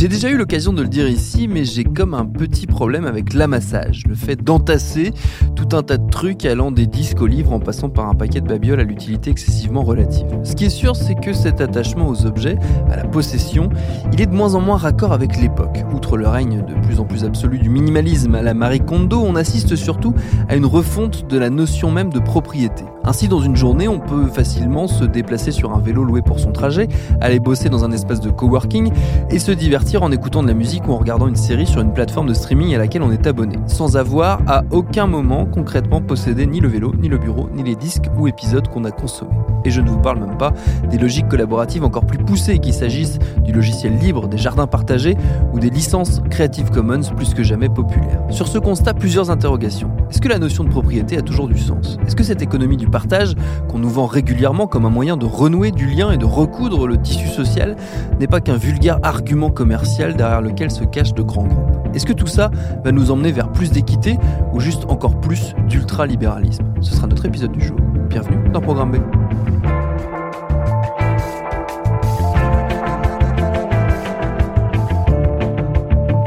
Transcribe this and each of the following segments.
J'ai déjà eu l'occasion de le dire ici, mais j'ai comme un petit problème avec l'amassage, le fait d'entasser tout un tas de trucs allant des disques aux livres en passant par un paquet de babioles à l'utilité excessivement relative. Ce qui est sûr, c'est que cet attachement aux objets, à la possession, il est de moins en moins raccord avec l'époque. Outre le règne de plus en plus absolu du minimalisme à la Marie Kondo, on assiste surtout à une refonte de la notion même de propriété. Ainsi, dans une journée, on peut facilement se déplacer sur un vélo loué pour son trajet, aller bosser dans un espace de coworking et se divertir en écoutant de la musique ou en regardant une série sur une plateforme de streaming à laquelle on est abonné, sans avoir à aucun moment concrètement possédé ni le vélo, ni le bureau, ni les disques ou épisodes qu'on a consommés. Et je ne vous parle même pas des logiques collaboratives encore plus poussées, qu'il s'agisse du logiciel libre, des jardins partagés ou des licences Creative Commons plus que jamais populaires. Sur ce constat, plusieurs interrogations. Est-ce que la notion de propriété a toujours du sens? Est-ce que cette économie du partage, qu'on nous vend régulièrement comme un moyen de renouer du lien et de recoudre le tissu social, n'est pas qu'un vulgaire argument commercial derrière lequel se cachent de grands groupes Est-ce que tout ça va nous emmener vers plus d'équité ou juste encore plus d'ultralibéralisme? Ce sera notre épisode du jour. Bienvenue dans Programme B.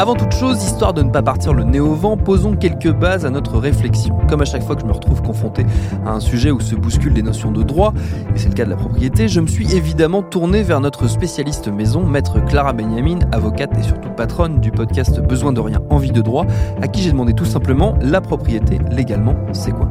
Avant toute chose, histoire de ne pas partir le nez au vent, posons quelques bases à notre réflexion. Comme à chaque fois que je me retrouve confronté à un sujet où se bousculent des notions de droit, et c'est le cas de la propriété, je me suis évidemment tourné vers notre spécialiste maison, maître Clara Benjamin, avocate et surtout patronne du podcast Besoin de rien, envie de droit, à qui j'ai demandé tout simplement la propriété légalement, c'est quoi?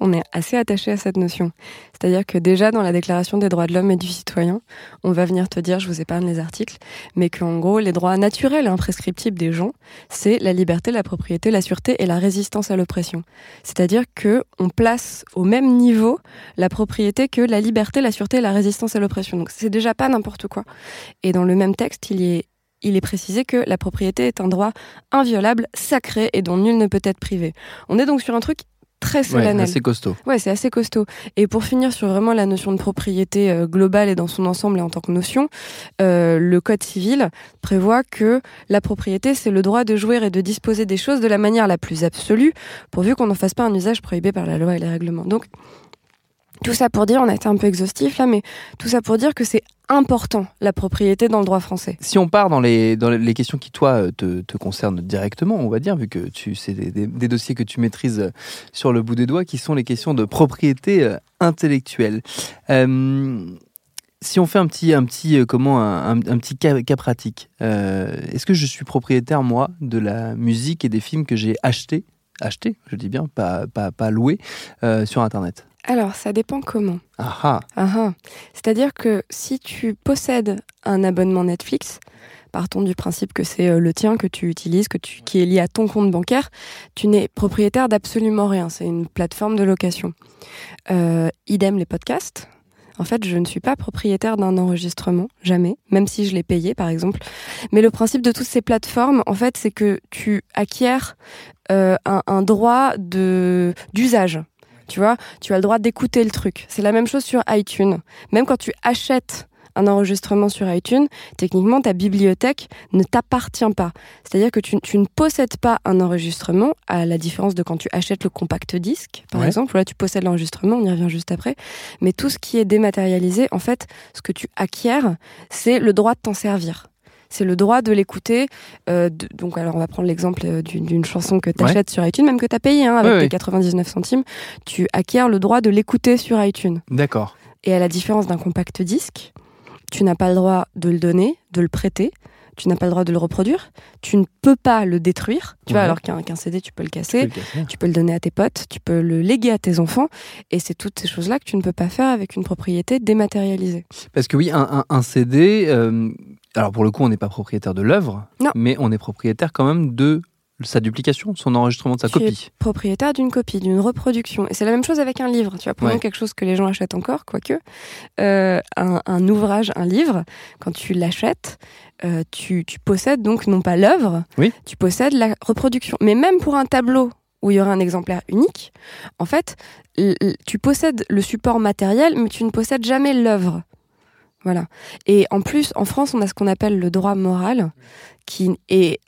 On est assez attaché à cette notion. C'est-à-dire que déjà dans la Déclaration des droits de l'homme et du citoyen, on va venir te dire, je vous épargne les articles, mais qu'en gros, les droits naturels et imprescriptibles des gens, c'est la liberté, la propriété, la sûreté et la résistance à l'oppression. C'est-à-dire que on place au même niveau la propriété que la liberté, la sûreté et la résistance à l'oppression. Donc c'est déjà pas n'importe quoi. Et dans le même texte, il est il est précisé que la propriété est un droit inviolable, sacré et dont nul ne peut être privé. On est donc sur un truc très solennel. Ouais, assez costaud. Ouais, c'est assez costaud. Et pour finir sur vraiment la notion de propriété euh, globale et dans son ensemble et en tant que notion, euh, le Code civil prévoit que la propriété, c'est le droit de jouir et de disposer des choses de la manière la plus absolue, pourvu qu'on n'en fasse pas un usage prohibé par la loi et les règlements. Donc, tout ça pour dire, on a été un peu exhaustif là, mais tout ça pour dire que c'est important la propriété dans le droit français. Si on part dans les, dans les questions qui, toi, te, te concernent directement, on va dire, vu que tu, c'est des, des, dossiers que tu maîtrises sur le bout des doigts, qui sont les questions de propriété intellectuelle. Euh, si on fait un petit, un petit, comment, un, un, petit cas, cas pratique, euh, est-ce que je suis propriétaire, moi, de la musique et des films que j'ai achetés, achetés, je dis bien, pas, pas, pas loués, euh, sur Internet? Alors, ça dépend comment. Aha. Aha. C'est-à-dire que si tu possèdes un abonnement Netflix, partons du principe que c'est le tien que tu utilises, que tu, qui est lié à ton compte bancaire, tu n'es propriétaire d'absolument rien. C'est une plateforme de location. Euh, idem les podcasts. En fait, je ne suis pas propriétaire d'un enregistrement, jamais, même si je l'ai payé, par exemple. Mais le principe de toutes ces plateformes, en fait, c'est que tu acquiers euh, un, un droit de d'usage. Tu vois, tu as le droit d'écouter le truc. C'est la même chose sur iTunes. Même quand tu achètes un enregistrement sur iTunes, techniquement, ta bibliothèque ne t'appartient pas. C'est-à-dire que tu, tu, ne possèdes pas un enregistrement, à la différence de quand tu achètes le compact disque, par ouais. exemple, là, tu possèdes l'enregistrement, on y revient juste après. Mais tout ce qui est dématérialisé, en fait, ce que tu acquiers, c'est le droit de t'en servir c'est le droit de l'écouter. Euh, donc, alors, on va prendre l'exemple d'une chanson que tu achètes ouais. sur iTunes, même que tu as payé hein, avec ouais, tes 99 centimes. Tu acquiers le droit de l'écouter sur iTunes. D'accord. Et à la différence d'un compact disque, tu n'as pas le droit de le donner, de le prêter. tu n'as pas le droit de le reproduire, tu ne peux pas le détruire, tu vois, alors qu'un CD, tu peux le Tu peux casser, le casser. tu peux le donner à tes potes, tu peux le léguer à tes enfants, et c'est toutes ces choses-là que tu ne peux pas faire avec une propriété dématérialisée. Parce que oui, un, un- un CD, euh, alors pour le coup, on n'est pas propriétaire de l'œuvre, mais on est propriétaire quand même de sa duplication, son enregistrement de sa Tu es copie. propriétaire d'une copie, d'une reproduction. Et c'est la même chose avec un livre. Tu vois, prenons Ouais. quelque chose que les gens achètent encore, quoique. Euh, un, un ouvrage, un livre, quand tu l'achètes, euh, tu, tu possèdes donc non pas l'œuvre, Oui. tu possèdes la reproduction. Mais même pour un tableau où il y aura un exemplaire unique, en fait, tu possèdes le support matériel, mais tu ne possèdes jamais l'œuvre. Voilà. Et en plus, en France, on a ce qu'on appelle le droit moral, qui est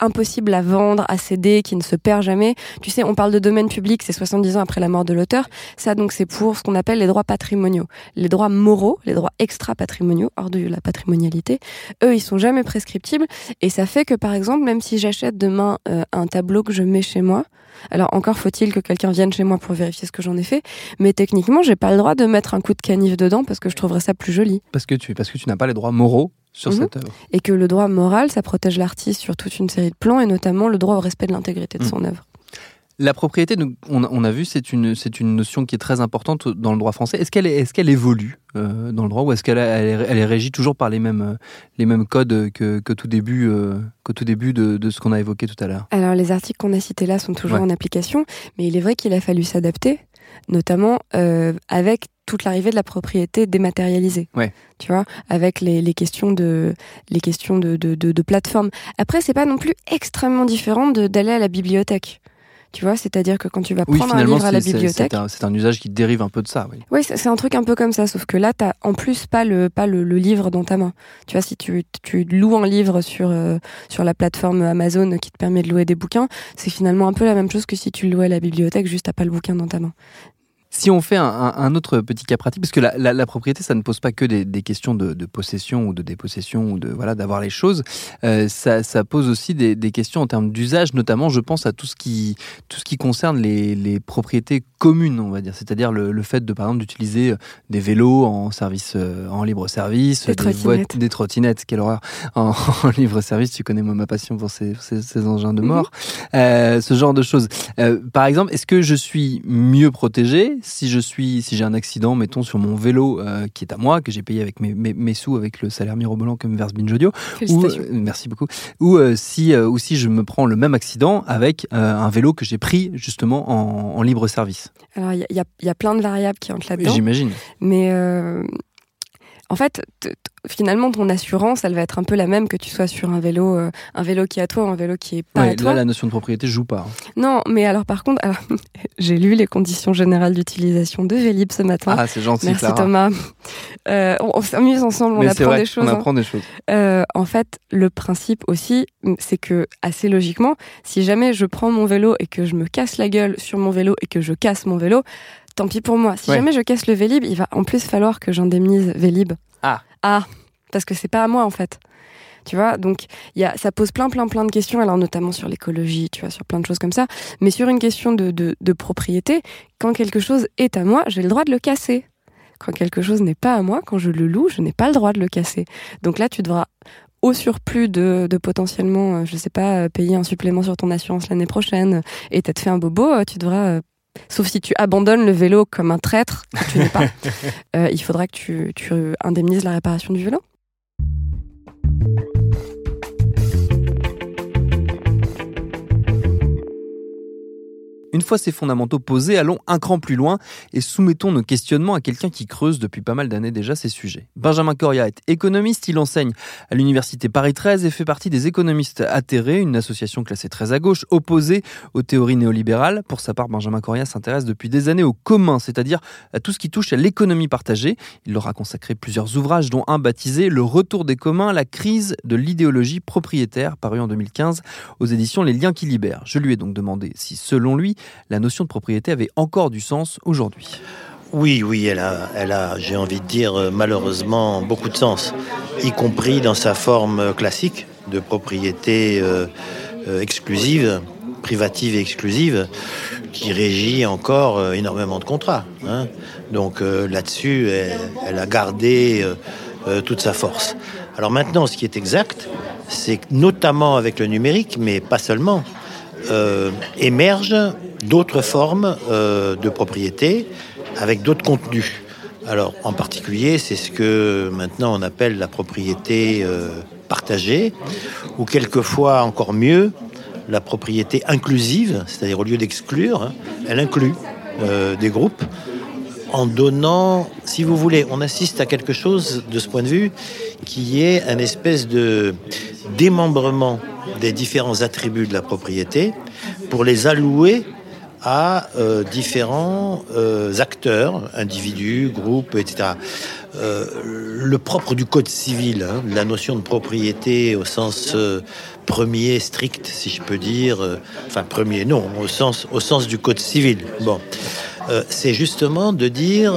impossible à vendre, à céder, qui ne se perd jamais. Tu sais, on parle de domaine public, c'est 70 ans après la mort de l'auteur. Ça, donc, c'est pour ce qu'on appelle les droits patrimoniaux. Les droits moraux, les droits extra-patrimoniaux, hors de la patrimonialité, eux, ils sont jamais prescriptibles. Et ça fait que, par exemple, même si j'achète demain euh, un tableau que je mets chez moi, alors encore faut-il que quelqu'un vienne chez moi pour vérifier ce que j'en ai fait, mais techniquement, j'ai pas le droit de mettre un coup de canif dedans parce que je trouverais ça plus joli. Parce que tu, parce que tu n'as pas les droits moraux sur Mhm. cette œuvre. Et que le droit moral, ça protège l'artiste sur toute une série de plans, et notamment le droit au respect de l'intégrité de Mm. son œuvre. La propriété, on, a- on a vu, c'est une, c'est une notion qui est très importante dans le droit français. Est-ce qu'elle, est, est-ce qu'elle évolue euh, dans le droit ou est-ce qu'elle elle est, elle est régie toujours par les mêmes, euh, les mêmes codes que, que tout début, euh, que tout début de, de ce qu'on a évoqué tout à l'heure? Alors les articles qu'on a cités là sont toujours Ouais. en application, mais il est vrai qu'il a fallu s'adapter, notamment euh, avec toute l'arrivée de la propriété dématérialisée. Ouais. Tu vois, avec les, les questions de les questions de, de, de, de plateforme. Après, c'est pas non plus extrêmement différent de- d'aller à la bibliothèque. Tu vois, c'est-à-dire que quand tu vas Oui, prendre un livre à la bibliothèque, c'est un, usage qui dérive un peu de ça. Oui. Oui, c'est c'est un truc un peu comme ça, sauf que là, t'as en plus pas le pas le, le livre dans ta main. Tu vois, si tu, tu loues un livre sur euh, sur la plateforme Amazon qui te permet de louer des bouquins, c'est finalement un peu la même chose que si tu le louais à la bibliothèque, juste t'as pas le bouquin dans ta main. Si on fait un, autre petit cas pratique, parce que la, propriété, ça ne pose pas que des, questions de, possession ou de dépossession ou de voilà d'avoir les choses, euh, ça, pose aussi des, questions en termes d'usage, notamment je pense à tout ce qui, tout ce qui concerne les propriétés communes, on va dire, c'est-à-dire le, le fait de par exemple d'utiliser euh, des vélos en service, euh, en libre service, Des trottinettes. des trottinettes, quelle horreur, en, en libre service, tu connais moi ma passion pour ces, ces- ces engins de mort, Euh, ce genre de choses. Euh, par exemple, est-ce que je suis mieux protégé si je suis, si j'ai un accident, mettons sur mon vélo euh, qui est à moi, que j'ai payé avec mes, mes, mes sous, avec le salaire mirobolant que me verse Binge Audio, ou, euh, merci beaucoup, ou euh, si, euh, ou si je me prends le même accident avec euh, un vélo que j'ai pris justement en, en libre service? Alors il y y a- il y a plein de variables qui entrent là-dedans, J'imagine. mais euh, en fait, finalement, ton assurance, elle va être un peu la même que tu sois sur un vélo, euh, un vélo qui est à toi ou un vélo qui est pas Ouais, à toi. là, la notion de propriété joue pas. hein. Non, mais alors par contre, alors, j'ai lu les conditions générales d'utilisation de Vélib ce matin. Ah, c'est gentil, Merci Clara. Thomas. Euh, on on s'amuse ensemble, on Mais c'est apprend vrai, des choses. on hein. apprend des choses. Euh, en fait, le principe aussi, c'est que assez logiquement, si jamais je prends mon vélo et que je me casse la gueule sur mon vélo et que je casse mon vélo, tant pis pour moi. Si Ouais. jamais je casse le Vélib, il va en plus falloir que j'indemnise Vélib. Ah. Ah, parce que c'est pas à moi en fait. Tu vois, donc ça pose plein, plein, plein de questions, alors notamment sur l'écologie, tu vois, sur plein de choses comme ça. Mais sur une question de, de, propriété, quand quelque chose est à moi, j'ai le droit de le casser. Quand quelque chose n'est pas à moi, quand je le loue, je n'ai pas le droit de le casser. Donc là, tu devras, au surplus de, de potentiellement, euh, je sais pas, euh, payer un supplément sur ton assurance l'année prochaine, et t'être fait un bobo, euh, tu devras, sauf si tu abandonnes le vélo comme un traître, que tu n'es pas, euh, il faudra que tu, tu indemnises la réparation du vélo. Une fois ces fondamentaux posés, allons un cran plus loin et soumettons nos questionnements à quelqu'un qui creuse depuis pas mal d'années déjà ces sujets. Benjamin Coria est économiste, il enseigne à l'université Paris 13 et fait partie des économistes atterrés, une association classée très à gauche, opposée aux théories néolibérales. Pour sa part, Benjamin Coria s'intéresse depuis des années au commun, c'est-à-dire à tout ce qui touche à l'économie partagée. Il leur a consacré plusieurs ouvrages, dont un baptisé Le retour des communs, la crise de l'idéologie propriétaire, paru en 2015 aux éditions Les Liens qui libèrent. Je lui ai donc demandé si, selon lui, la notion de propriété avait encore du sens aujourd'hui. Oui, oui, elle a, elle a j'ai envie de dire, euh, malheureusement, beaucoup de sens, y compris dans sa forme classique de propriété euh, euh, exclusive, privative et exclusive, qui régit encore énormément de contrats. hein. Donc là-dessus, elle, a gardé toute sa force. Alors maintenant, ce qui est exact, c'est notamment avec le numérique, mais pas seulement, émergent d'autres formes euh, de propriété avec d'autres contenus. Alors, en particulier, c'est ce que maintenant on appelle la propriété euh, partagée, ou quelquefois encore mieux, la propriété inclusive, c'est-à-dire au lieu d'exclure, hein, elle inclut des groupes en donnant, si vous voulez, on assiste à quelque chose de ce point de vue qui est un espèce de démembrement des différents attributs de la propriété pour les allouer à euh, différents euh, acteurs, individus, groupes, etc. Euh, le propre du code civil, hein, la notion de propriété au sens premier strict, si je peux dire, enfin premier, non, au sens, au sens du code civil. Bon, c'est justement de dire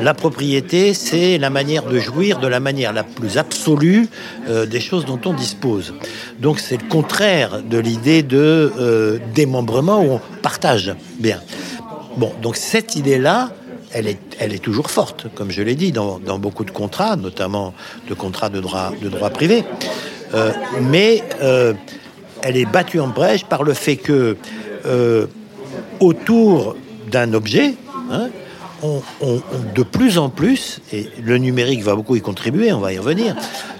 la propriété, c'est la manière de jouir de la manière la plus absolue euh, des choses dont on dispose. Donc c'est le contraire de l'idée de euh, démembrement où on partage. Bien. Bon, donc cette idée-là, elle est, elle est toujours forte, comme je l'ai dit, dans, beaucoup de contrats, notamment de contrats de droit, de droit privé. Euh, mais elle est battue en brèche par le fait que autour d'un objet, hein, on, de plus en plus, et le numérique va beaucoup y contribuer, on va y revenir,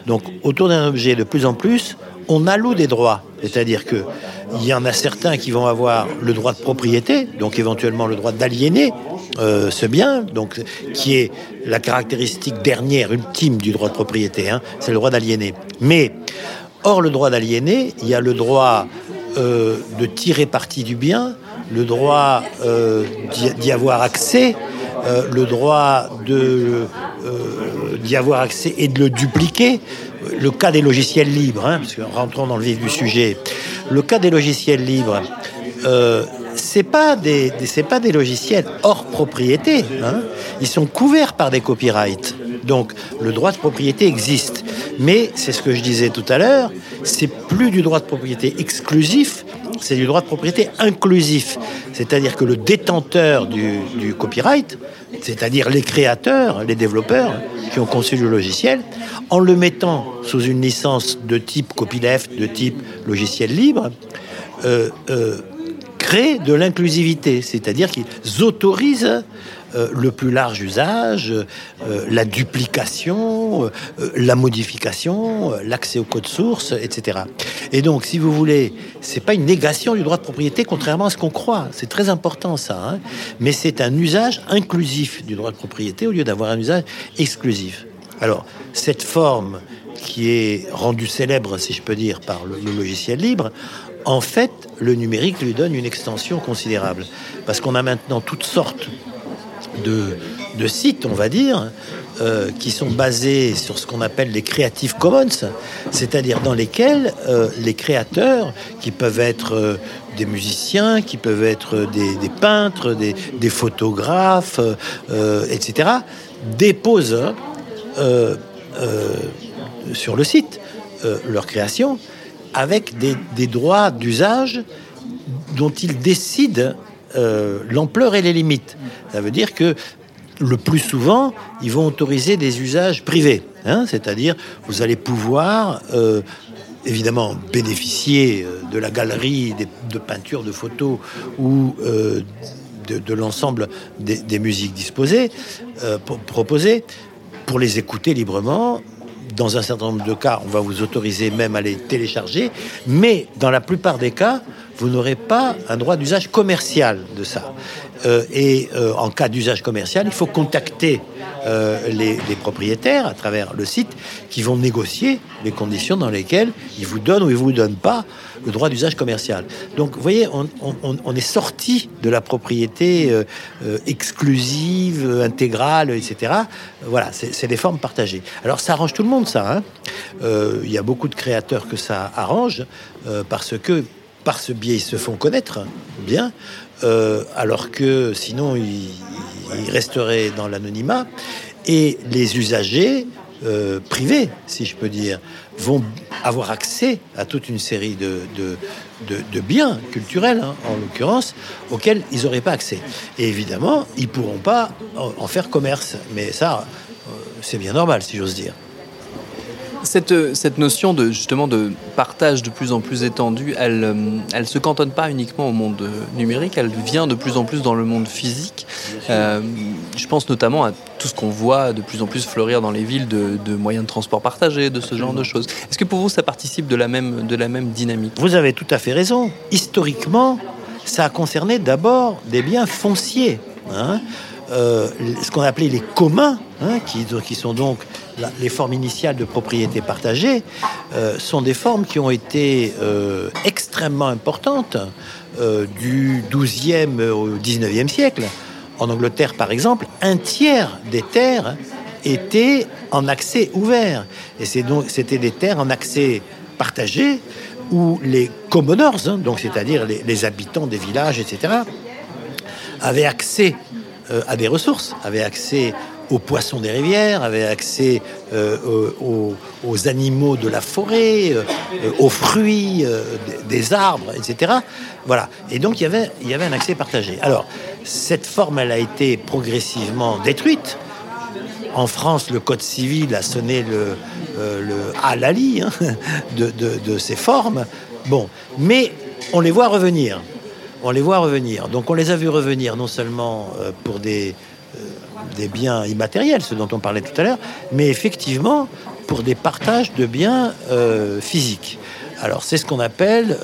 donc autour d'un objet, de plus en plus, on alloue des droits. C'est-à-dire que il y en a certains qui vont avoir le droit de propriété, donc éventuellement le droit d'aliéner euh, ce bien, donc qui est la caractéristique dernière, ultime du droit de propriété, hein, c'est le droit d'aliéner. Mais hors le droit d'aliéner, il y a le droit euh, de tirer parti du bien, le droit euh, d'y avoir accès, euh, le droit euh, d'y avoir accès et de le dupliquer. Le cas des logiciels libres, hein, parce que rentrons dans le vif du sujet, le cas des logiciels libres, c'est pas des, pas des logiciels hors propriété. Hein. Ils sont couverts par des copyrights. Donc le droit de propriété existe. Mais c'est ce que je disais tout à l'heure, c'est plus du droit de propriété exclusif, c'est du droit de propriété inclusif. C'est-à-dire que le détenteur du, copyright, c'est-à-dire les créateurs, les développeurs qui ont conçu le logiciel, en le mettant sous une licence de type copyleft, de type logiciel libre, euh, euh, créent de l'inclusivité, c'est-à-dire qu'ils autorisent euh, le plus large usage, euh, la duplication, euh, la modification, l'accès au code source, etc. Et donc, si vous voulez, c'est pas une négation du droit de propriété, contrairement à ce qu'on croit. C'est très important ça, hein. mais c'est un usage inclusif du droit de propriété au lieu d'avoir un usage exclusif. Alors, cette forme qui est rendue célèbre, si je peux dire, par le, le logiciel libre, en fait, le numérique lui donne une extension considérable. Parce qu'on a maintenant toutes sortes de, sites, on va dire, euh, qui sont basés sur ce qu'on appelle les Creative Commons, c'est-à-dire dans lesquels euh, les créateurs, qui peuvent être euh, des musiciens, qui peuvent être des, peintres, des, photographes, etc., déposent sur le site leur création avec des, des droits d'usage dont ils décident euh, l'ampleur et les limites. Ça veut dire que le plus souvent, ils vont autoriser des usages privés. Hein, c'est-à-dire, vous allez pouvoir, euh, évidemment, bénéficier euh, de la galerie de peintures, de photos ou de, l'ensemble des, musiques proposées, pour les écouter librement. Dans un certain nombre de cas, on va vous autoriser même à les télécharger, mais dans la plupart des cas, vous n'aurez pas un droit d'usage commercial de ça. Euh, et euh, en cas d'usage commercial, il faut contacter euh, les, propriétaires à travers le site qui vont négocier les conditions dans lesquelles ils vous donnent ou ils vous donnent pas le droit d'usage commercial. Donc, vous voyez, on, est sorti de la propriété exclusive, intégrale, etc. Voilà, c'est des formes partagées. Alors, ça arrange tout le monde, ça. Hein. Il y a beaucoup de créateurs que ça arrange parce que par ce biais, ils se font connaître bien, euh, alors que sinon, ils, resteraient dans l'anonymat. Et les usagers euh, privés, si je peux dire, vont avoir accès à toute une série de, biens culturels, hein, en l'occurrence, auxquels ils n'auraient pas accès. Et évidemment, ils pourront pas en faire commerce. Mais ça, euh, c'est bien normal, si j'ose dire. Cette, cette notion de justement de partage de plus en plus étendu, elle ne euh, se cantonne pas uniquement au monde numérique, elle vient de plus en plus dans le monde physique. Euh, je pense notamment à tout ce qu'on voit de plus en plus fleurir dans les villes de, de moyens de transport partagés, de ce genre de choses. Est-ce que pour vous ça participe de la même, de la même dynamique? Vous avez tout à fait raison. Historiquement, ça a concerné d'abord des biens fonciers. Hein. Euh, ce qu'on appelait les communs, hein, qui, sont donc les formes initiales de propriété partagée, euh, sont des formes qui ont été euh, extrêmement importantes du 12e au 19e siècle. En Angleterre, par exemple, un tiers des terres étaient en accès ouvert. Et c'était des terres en accès partagé où les commoners, hein, donc c'est-à-dire les habitants des villages, etc., avaient accès euh, à des ressources, avait accès aux poissons des rivières, avait accès euh, aux, animaux de la forêt, euh, aux fruits des, arbres, etc. Voilà. Et donc il y avait, il y avait un accès partagé. Alors cette forme, elle a été progressivement détruite. En France, le code civil a sonné le, le halali hein, de, de ces formes. Bon, mais on les voit revenir on les voit revenir. Donc on les a vus revenir non seulement euh, pour des, euh, des biens immatériels, ce dont on parlait tout à l'heure, mais effectivement pour des partages de biens euh, physiques. Alors c'est ce qu'on appelle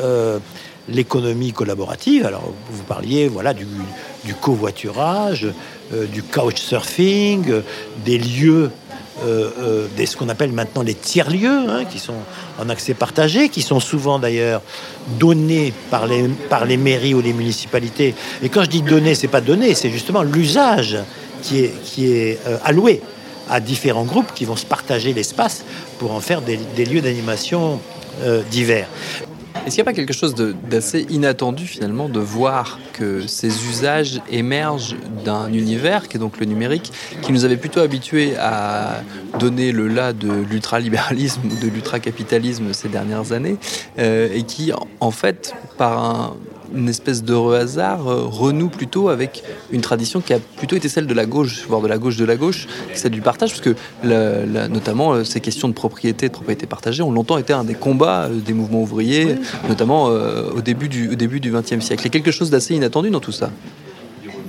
l'économie collaborative. Alors vous parliez voilà du, du covoiturage, du couchsurfing, des lieux euh, euh, ce qu'on appelle maintenant les tiers-lieux, hein, qui sont en accès partagé, qui sont souvent d'ailleurs donnés par les, mairies ou les municipalités. Et quand je dis donner, c'est pas donner, c'est justement l'usage qui est, qui est euh, alloué à différents groupes qui vont se partager l'espace pour en faire des, lieux d'animation divers. Est-ce qu'il n'y a pas quelque chose d'assez inattendu finalement de voir que ces usages émergent d'un univers qui est donc le numérique, qui nous avait plutôt habitués à donner le là de l'ultralibéralisme ou de l'ultracapitalisme ces dernières années, euh, et qui en fait par un une espèce d'heureux hasard euh, renoue plutôt avec une tradition qui a plutôt été celle de la gauche, voire de la gauche de la gauche, celle du partage, parce que notamment euh, ces questions de propriété, de propriété partagée, ont longtemps été un des combats euh, des mouvements ouvriers, notamment au début du au début du XXe siècle. Il y a quelque chose d'assez inattendu dans tout ça.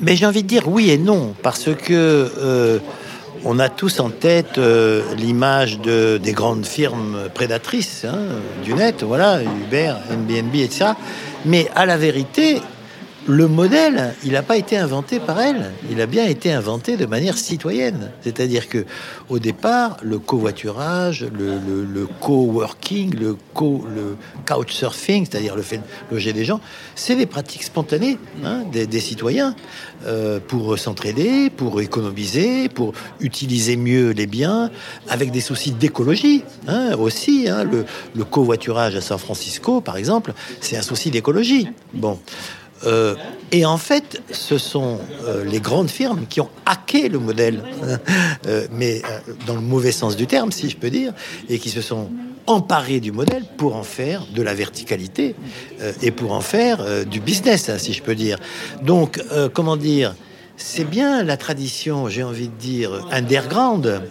Mais j'ai envie de dire oui et non, parce que on a tous en tête l'image de, des grandes firmes prédatrices hein, du net, voilà, Uber, Airbnb, etc. Mais à la vérité, le modèle, il n'a pas été inventé par elle. Il a bien été inventé de manière citoyenne. C'est-à-dire que, au départ, le covoiturage, le, le, le coworking, le, co, le couchsurfing, c'est-à-dire le fait de loger des gens, c'est des pratiques spontanées hein, des, citoyens euh, pour s'entraider, pour économiser, pour utiliser mieux les biens, avec des soucis d'écologie hein, aussi. Hein. Le, le covoiturage à San Francisco, par exemple, c'est un souci d'écologie. Bon. Euh, et en fait, ce sont euh, les grandes firmes qui ont hacké le modèle, euh, mais dans le mauvais sens du terme, si je peux dire, et qui se sont emparés du modèle pour en faire de la verticalité et pour en faire du business, hein, si je peux dire. Donc, comment dire, c'est bien la tradition, j'ai envie de dire, underground,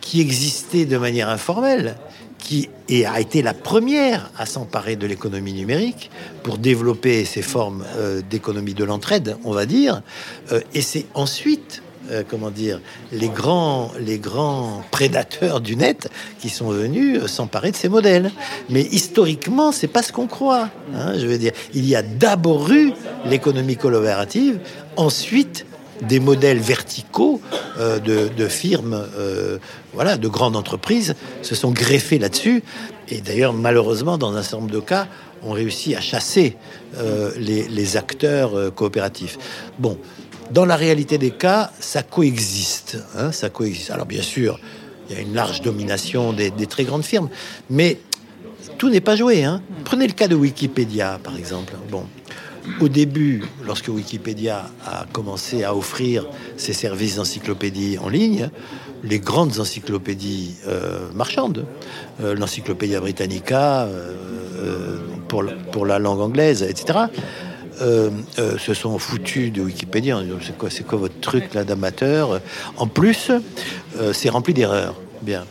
qui existait de manière informelle, qui a été la première à s'emparer de l'économie numérique pour développer ces formes euh, d'économie de l'entraide, on va dire. Euh, et c'est ensuite, euh, comment dire, les grands, les grands prédateurs du net qui sont venus s'emparer de ces modèles. Mais historiquement, c'est pas ce qu'on croit. Hein, je veux dire, il y a d'abord eu l'économie collaborative, ensuite des modèles verticaux euh, de, firmes, euh, voilà, de grandes entreprises se sont greffés là-dessus. Et d'ailleurs, malheureusement, dans un certain nombre de cas, on réussit à chasser euh, les, acteurs coopératifs. Bon, dans la réalité des cas, ça coexiste. Hein, ça coexiste. Alors bien sûr, il y a une large domination des, très grandes firmes, mais tout n'est pas joué. Hein. Prenez le cas de Wikipédia, par exemple. Bon, au début, lorsque Wikipédia a commencé à offrir ses services d'encyclopédie en ligne, les grandes encyclopédies euh, marchandes, euh, l'Encyclopédia Britannica euh, pour, la langue anglaise, etc., se sont foutus de Wikipédia. C'est quoi, c'est quoi votre truc là d'amateur? En plus, c'est rempli d'erreurs. Bien.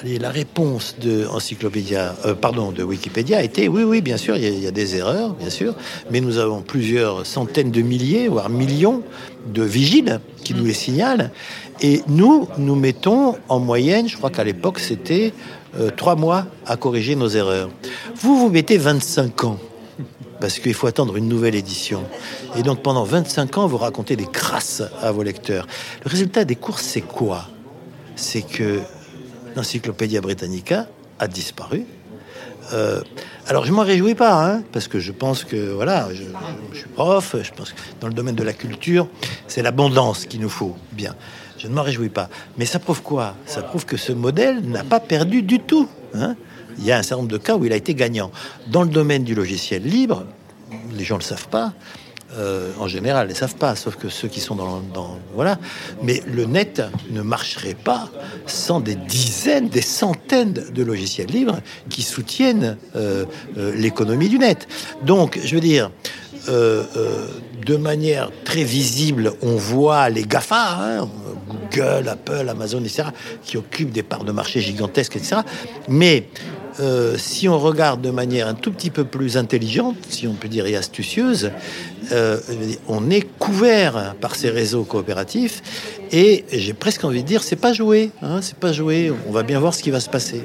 Allez, la réponse de Encyclopédia, euh, pardon, de Wikipédia était oui, oui, bien sûr, il y, a, des erreurs, bien sûr, mais nous avons plusieurs centaines de milliers, voire millions de vigiles qui nous les signalent. Et nous, nous mettons en moyenne, je crois qu'à l'époque, c'était euh, trois mois à corriger nos erreurs. Vous, vous mettez 25 ans parce qu'il faut attendre une nouvelle édition. Et donc pendant 25 ans, vous racontez des crasses à vos lecteurs. Le résultat des courses, c'est quoi? C'est que l'Encyclopédia Britannica a disparu. Euh, alors je m'en réjouis pas, hein, parce que je pense que voilà, je, je, suis prof, je pense que dans le domaine de la culture, c'est l'abondance qu'il nous faut. Bien, je ne m'en réjouis pas. Mais ça prouve quoi? Ça prouve que ce modèle n'a pas perdu du tout. Hein il y a un certain nombre de cas où il a été gagnant. Dans le domaine du logiciel libre, les gens ne le savent pas. Euh, en général, ne savent pas, sauf que ceux qui sont dans, Voilà. Mais le net ne marcherait pas sans des dizaines, des centaines de logiciels libres qui soutiennent euh, euh, l'économie du net. Donc, je veux dire, de manière très visible, on voit les GAFA, hein, Google, Apple, Amazon, etc., qui occupent des parts de marché gigantesques, etc. Mais euh, si on regarde de manière un tout petit peu plus intelligente, si on peut dire et astucieuse, euh, on est couvert par ces réseaux coopératifs et j'ai presque envie de dire c'est pas joué, hein, c'est pas joué. On va bien voir ce qui va se passer.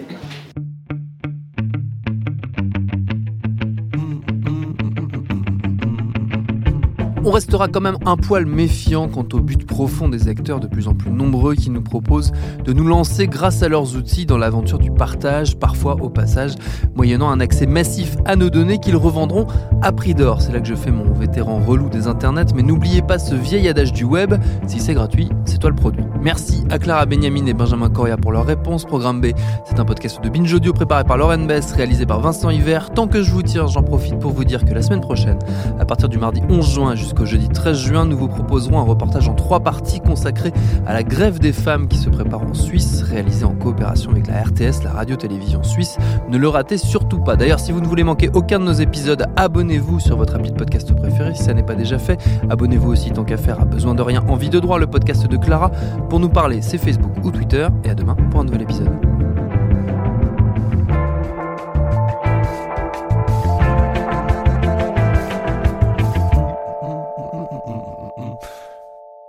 Restera quand même un poil méfiant quant au but profond des acteurs de plus en plus nombreux qui nous proposent de nous lancer grâce à leurs outils dans l'aventure du partage, parfois au passage, moyennant un accès massif à nos données qu'ils revendront à prix d'or. C'est là que je fais mon vétéran relou des internets, mais n'oubliez pas ce vieil adage du web, si c'est gratuit, c'est toi le produit. Merci à Clara Benjamin et Benjamin Coria pour leur réponse. Programme B, c'est un podcast de Binge Audio préparé par Lauren Bess, réalisé par Vincent Hiver. Tant que je vous tiens, j'en profite pour vous dire que la semaine prochaine, à partir du mardi 11 juin jusqu'au jeudi 13 juin, nous vous proposerons un reportage en trois parties consacré à la grève des femmes qui se prépare en Suisse, réalisé en coopération avec la RTS, la radio-télévision suisse. Ne le ratez surtout pas. D'ailleurs, si vous ne voulez manquer aucun de nos épisodes, abonnez-vous sur votre appli de podcast préféré si ça n'est pas déjà fait. Abonnez-vous aussi tant qu'à faire à besoin de rien. Envie de droit, le podcast de Clara. Pour nous parler, c'est Facebook ou Twitter. Et à demain pour un nouvel épisode.